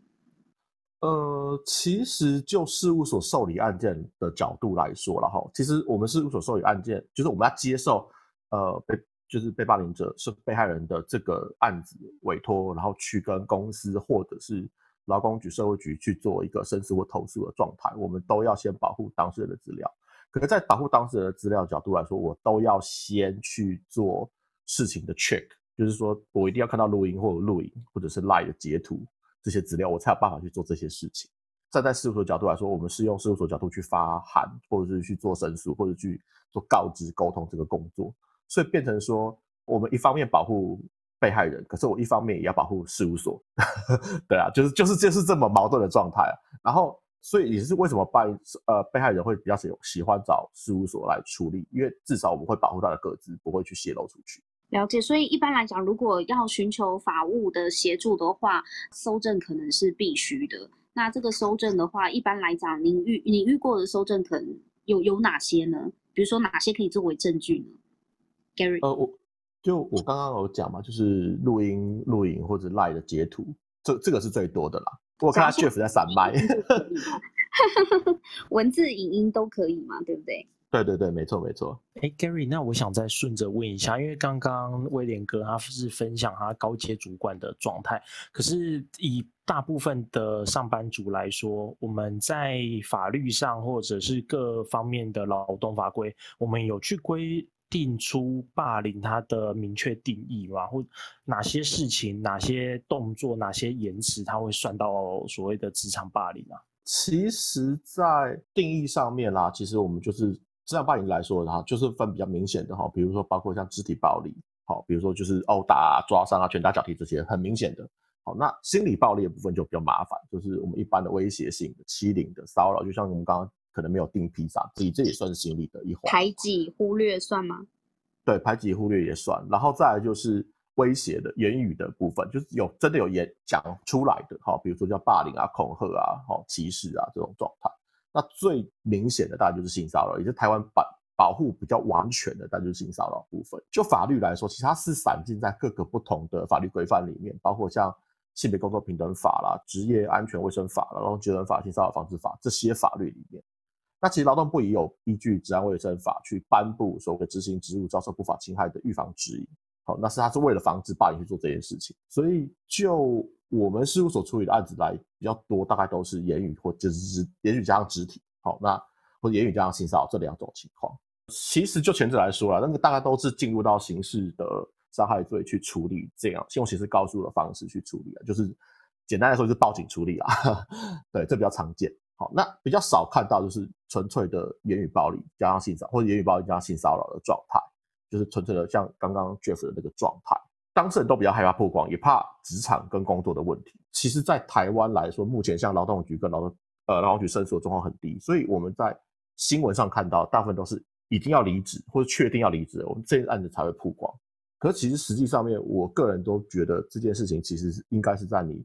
Speaker 4: 呃，其实就事务所受理案件的角度来说了哈，其实我们事务所受理案件，就是我们要接受呃被就是被霸凌者是被害人的这个案子委托，然后去跟公司或者是劳工局、社会局去做一个申诉或投诉的状态，我们都要先保护当事人的资料。可能在保护当事人的资料角度来说，我都要先去做事情的 check，就是说我一定要看到录音或者录影或者是 live 的截图这些资料，我才有办法去做这些事情。站在事务所角度来说，我们是用事务所角度去发函，或者是去做申诉，或者去做告知、沟通这个工作，所以变成说，我们一方面保护被害人，可是我一方面也要保护事务所。*laughs* 对啊，就是就是就是这么矛盾的状态啊。然后。所以也是为什么被呃被害人会比较喜喜欢找事务所来处理，因为至少我们会保护他的个资，不会去泄露出去。
Speaker 1: 了解。所以一般来讲，如果要寻求法务的协助的话，搜证可能是必须的。那这个搜证的话，一般来讲，您遇你遇过的搜证可能有有哪些呢？比如说哪些可以作为证据呢？Gary，
Speaker 4: 呃，我就我刚刚有讲嘛，就是录音、录影或者 live 的截图，这这个是最多的啦。我看他 Jeff 在闪麦，*laughs*
Speaker 1: 文字、影音都可以嘛？对不对？*laughs*
Speaker 4: 对对对，没错没错。
Speaker 2: 哎，Gary，那我想再顺着问一下，因为刚刚威廉哥他是分享他高阶主管的状态，可是以大部分的上班族来说，我们在法律上或者是各方面的劳动法规，我们有去规。定出霸凌它的明确定义嘛，或哪些事情、哪些动作、哪些言辞，它会算到所谓的职场霸凌啊？
Speaker 4: 其实，在定义上面啦，其实我们就是职场霸凌来说的哈，就是分比较明显的哈，比如说包括像肢体暴力，好，比如说就是殴打、抓伤啊、拳打脚踢这些很明显的。好，那心理暴力的部分就比较麻烦，就是我们一般的威胁性的、欺凌的、骚扰，就像我们刚刚。可能没有订披萨，这这也算是心理的一环。
Speaker 1: 排挤、忽略算吗？
Speaker 4: 对，排挤、忽略也算。然后再来就是威胁的言语的部分，就是有真的有言讲出来的，好，比如说叫霸凌啊、恐吓啊、好歧视啊这种状态。那最明显的大概就是性骚扰，也是台湾保保护比较完全的，但就是性骚扰部分。就法律来说，其实它是散尽在各个不同的法律规范里面，包括像性别工作平等法啦、职业安全卫生法啦、然后职能法、性骚扰防治法这些法律里面。那其实劳动部也有依据《治安卫生法》去颁布所谓执行职务遭受不法侵害的预防指引。好，那是他是为了防止霸凌去做这件事情。所以就我们事务所处理的案子来比较多，大概都是言语或就是言语加上肢体。好，那或者言语加上性骚扰这两种情况。其实就前者来说了，那个大概都是进入到刑事的伤害罪去处理，这样用刑事告诉的方式去处理啊，就是简单来说就是报警处理啦。*laughs* 对，这比较常见。好那比较少看到就是纯粹的言语暴力加上性骚或者言语暴力加上性骚扰的状态，就是纯粹的像刚刚 Jeff 的那个状态，当事人都比较害怕曝光，也怕职场跟工作的问题。其实，在台湾来说，目前像劳动局跟劳动呃劳动局申诉的状况很低，所以我们在新闻上看到大部分都是已经要离职或者确定要离职，我们这案子才会曝光。可是其实实际上面，我个人都觉得这件事情其实应该是在你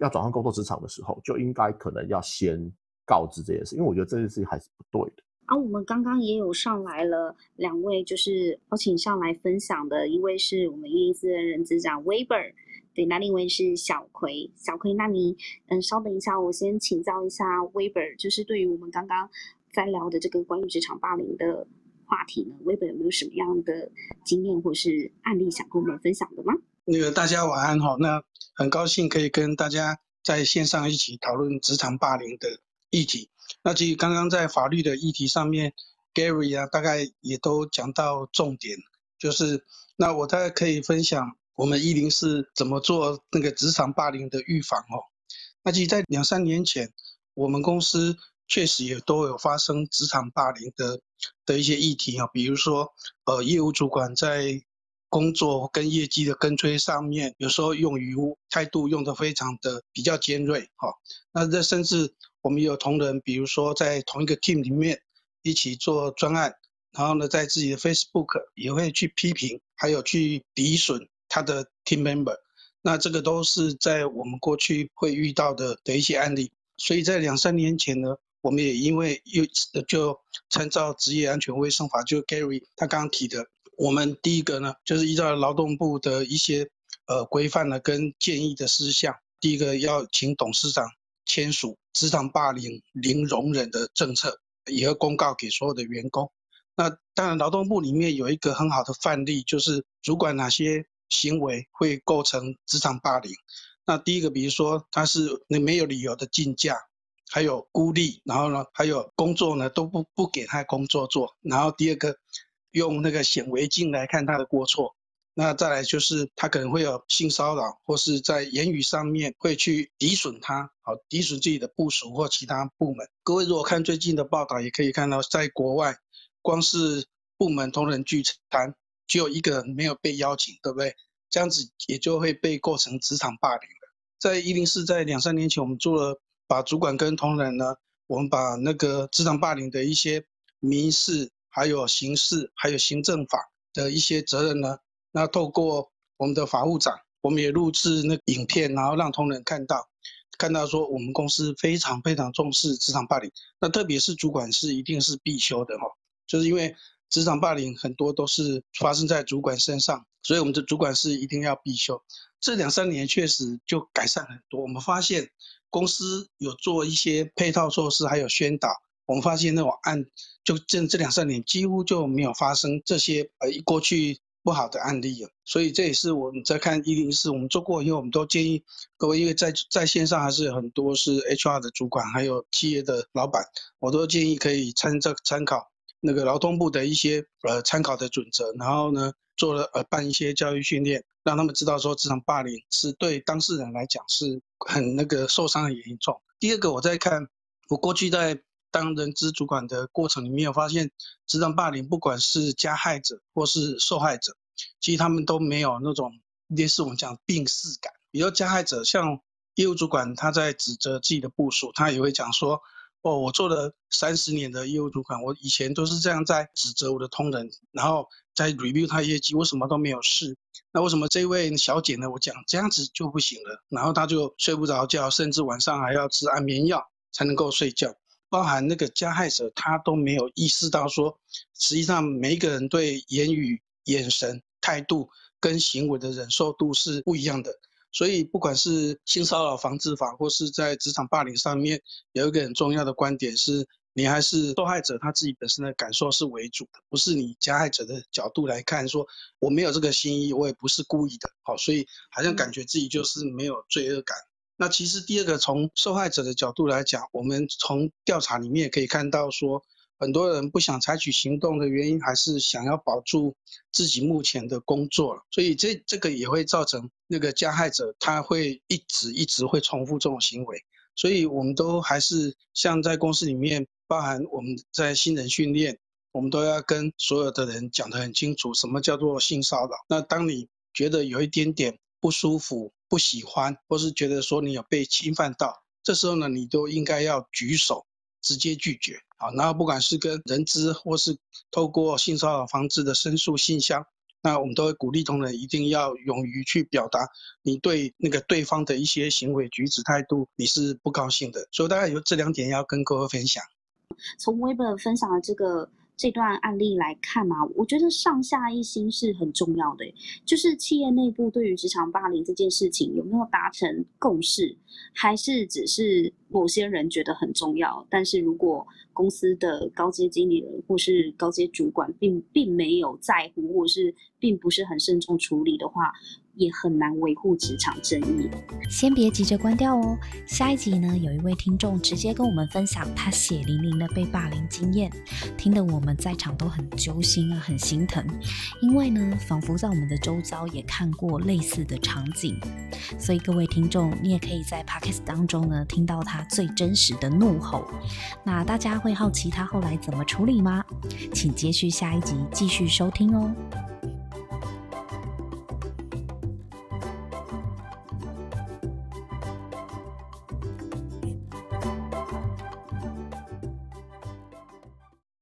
Speaker 4: 要转换工作职场的时候，就应该可能要先。告知这件事，因为我觉得这件事情还是不对的。
Speaker 1: 啊，我们刚刚也有上来了两位，就是邀请上来分享的，一位是我们一零四的人资长 Weber，对，那另一位是小葵。小葵，那你嗯，稍等一下，我先请教一下 Weber，就是对于我们刚刚在聊的这个关于职场霸凌的话题呢，Weber 有没有什么样的经验或是案例想跟我们分享的吗？
Speaker 7: 那个大家晚安哈，那很高兴可以跟大家在线上一起讨论职场霸凌的。议题，那其实刚刚在法律的议题上面 Gary 啊，大概也都讲到重点，就是那我大概可以分享我们一零四怎么做那个职场霸凌的预防哦。那其实，在两三年前，我们公司确实也都有发生职场霸凌的的一些议题啊，比如说，呃，业务主管在工作跟业绩的跟追上面，有时候用语态度用的非常的比较尖锐，哈。那这甚至我们有同仁，比如说在同一个 team 里面一起做专案，然后呢，在自己的 Facebook 也会去批评，还有去诋损他的 team member。那这个都是在我们过去会遇到的的一些案例。所以在两三年前呢，我们也因为又就参照职业安全卫生法，就 Gary 他刚刚提的。我们第一个呢，就是依照劳动部的一些呃规范呢跟建议的事项，第一个要请董事长签署职场霸凌零容忍的政策，也要公告给所有的员工。那当然，劳动部里面有一个很好的范例，就是主管哪些行为会构成职场霸凌。那第一个，比如说他是你没有理由的禁假，还有孤立，然后呢，还有工作呢都不不给他工作做。然后第二个。用那个显微镜来看他的过错，那再来就是他可能会有性骚扰，或是在言语上面会去诋损他，好诋损自己的部属或其他部门。各位如果看最近的报道，也可以看到，在国外，光是部门同仁聚餐，只有一个人没有被邀请，对不对？这样子也就会被构成职场霸凌了。在一零四，在两三年前，我们做了把主管跟同仁呢，我们把那个职场霸凌的一些民事。还有刑事、还有行政法的一些责任呢。那透过我们的法务长，我们也录制那影片，然后让同仁看到，看到说我们公司非常非常重视职场霸凌。那特别是主管是一定是必修的哈，就是因为职场霸凌很多都是发生在主管身上，所以我们的主管是一定要必修。这两三年确实就改善很多，我们发现公司有做一些配套措施，还有宣导。我们发现那种案，就这这两三年几乎就没有发生这些呃过去不好的案例啊。所以这也是我们在看一零四，我们做过因为，我们都建议各位，因为在在线上还是很多是 HR 的主管，还有企业的老板，我都建议可以参照参考那个劳动部的一些呃参考的准则，然后呢做了呃办一些教育训练，让他们知道说职场霸凌是对当事人来讲是很那个受伤很严重。第二个我在看，我过去在当人资主管的过程里面，有发现职场霸凌，不管是加害者或是受害者，其实他们都没有那种类似我们讲病逝感。比如加害者，像业务主管，他在指责自己的部署，他也会讲说：“哦，我做了三十年的业务主管，我以前都是这样在指责我的同仁，然后在 review 他业绩，为什么都没有事？那为什么这位小姐呢？我讲这样子就不行了，然后他就睡不着觉，甚至晚上还要吃安眠药才能够睡觉。”包含那个加害者，他都没有意识到说，实际上每一个人对言语、眼神、态度跟行为的忍受度是不一样的。所以，不管是性骚扰防治法，或是在职场霸凌上面，有一个很重要的观点是，你还是受害者他自己本身的感受是为主的，不是你加害者的角度来看，说我没有这个心意，我也不是故意的。好，所以好像感觉自己就是没有罪恶感。那其实第二个，从受害者的角度来讲，我们从调查里面也可以看到，说很多人不想采取行动的原因，还是想要保住自己目前的工作所以这这个也会造成那个加害者他会一直一直会重复这种行为。所以我们都还是像在公司里面，包含我们在新人训练，我们都要跟所有的人讲得很清楚，什么叫做性骚扰。那当你觉得有一点点不舒服，不喜欢，或是觉得说你有被侵犯到，这时候呢，你都应该要举手，直接拒绝。好，然后不管是跟人资，或是透过性骚扰防治的申诉信箱，那我们都会鼓励同仁一定要勇于去表达你对那个对方的一些行为举止态度，你是不高兴的。所以大概有这两点要跟各位分享。
Speaker 1: 从 Weber 分享的这个。这段案例来看嘛，我觉得上下一心是很重要的。就是企业内部对于职场霸凌这件事情有没有达成共识，还是只是某些人觉得很重要？但是如果公司的高阶经理人或是高阶主管并并没有在乎，或是并不是很慎重处理的话，也很难维护职场正义。
Speaker 8: 先别急着关掉哦，下一集呢，有一位听众直接跟我们分享他血淋淋的被霸凌经验，听得我们在场都很揪心啊，很心疼，因为呢，仿佛在我们的周遭也看过类似的场景，所以各位听众，你也可以在 podcast 当中呢听到他最真实的怒吼。那大家会好奇他后来怎么处理吗？请接续下一集继续收听哦。